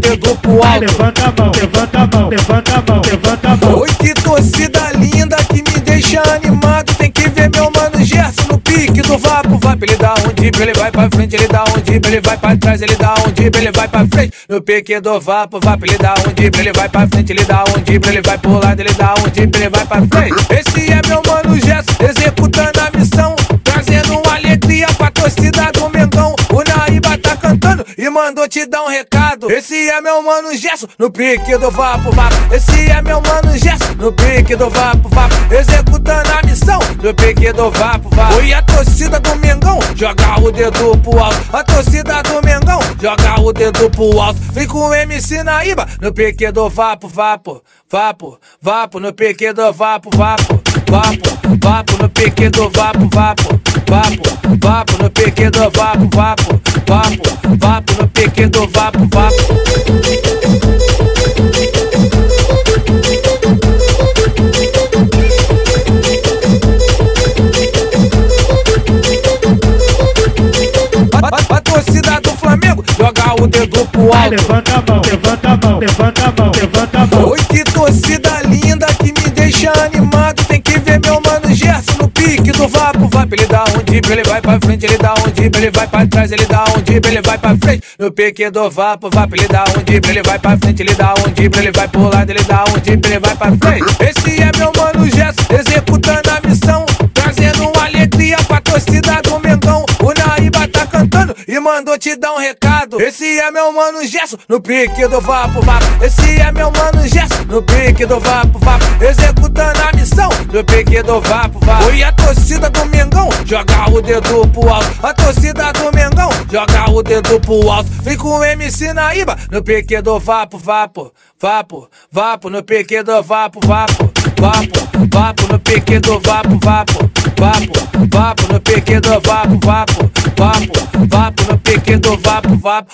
dedo pro alto. Levanta a mão, levanta a mão, levanta a mão, levanta a mão. Oi, que torcida linda que me deixa animado. Tem que ver meu mano Gerson no pique do vapo. Vapo, ele dá um dip, ele vai pra frente, ele dá um dip, ele vai pra trás, ele dá um dip, ele vai pra frente. No pique do vapo, vapo, ele dá um dip, ele vai pra frente, ele dá um dip, ele vai pro lado, ele dá um dip, ele vai pra frente. Esse é meu mano Gerson, executando a missão, e mandou te dar um recado. Esse é meu mano Gerson, no pique do vapo, vapo. Esse é meu mano Gerson, no pique do vapo, vapo. Executando a missão, no pique do vapo, vapo. E a torcida do Mengão, joga o dedo pro alto. A torcida do Mengão, joga o dedo pro alto. Vem com o MC Naíba, no pique do vapo, vapo. Vapo, vapo, no pique do vapo, vapo. Vapo, vapo, no pique do vapo, vapo. Vapo, vapo, no pique do vapo, vapo. Vapo, vapo, no pique do vapo, vapo. A, a- a torcida do Flamengo joga o dedo pro alto. Levanta a mão, levanta a mão, levanta a mão, levanta a mão. Oi, que torcida linda que me deixa animado. Tem que ver meu mano Gerson no pique do vapo. Ele vai pra frente, ele dá um dip, ele vai pra trás, ele dá um dip, ele vai pra frente. No pique do vapo, vapo, ele dá um dip, ele vai pra frente, ele dá um dip, ele vai pro lado, ele dá um dip, ele vai pra frente. Esse é meu mano Gerson, executando a missão, trazendo uma alegria pra torcida do Mengão. O Naíba tá cantando e mandou te dar um recado. Esse é meu mano Gerson, no pique do vapo, vapo. Esse é meu mano Gerson, no pique do vapo, vapo. Executando missão, no pique do vapo, vapo. E a torcida do Mengão, joga o dedo pro alto. A torcida do Mengão, joga o dedo pro alto. Vem com o MC Naíba, no pique do vapo, vapo. Vapo, vapo, no pique do vapo, vapo. Vapo, vapo, no pique do vapo, vapo. Vapo, vapo, no pique do vapo, vapo. Vapo, vapo, no pique do vapo, vapo.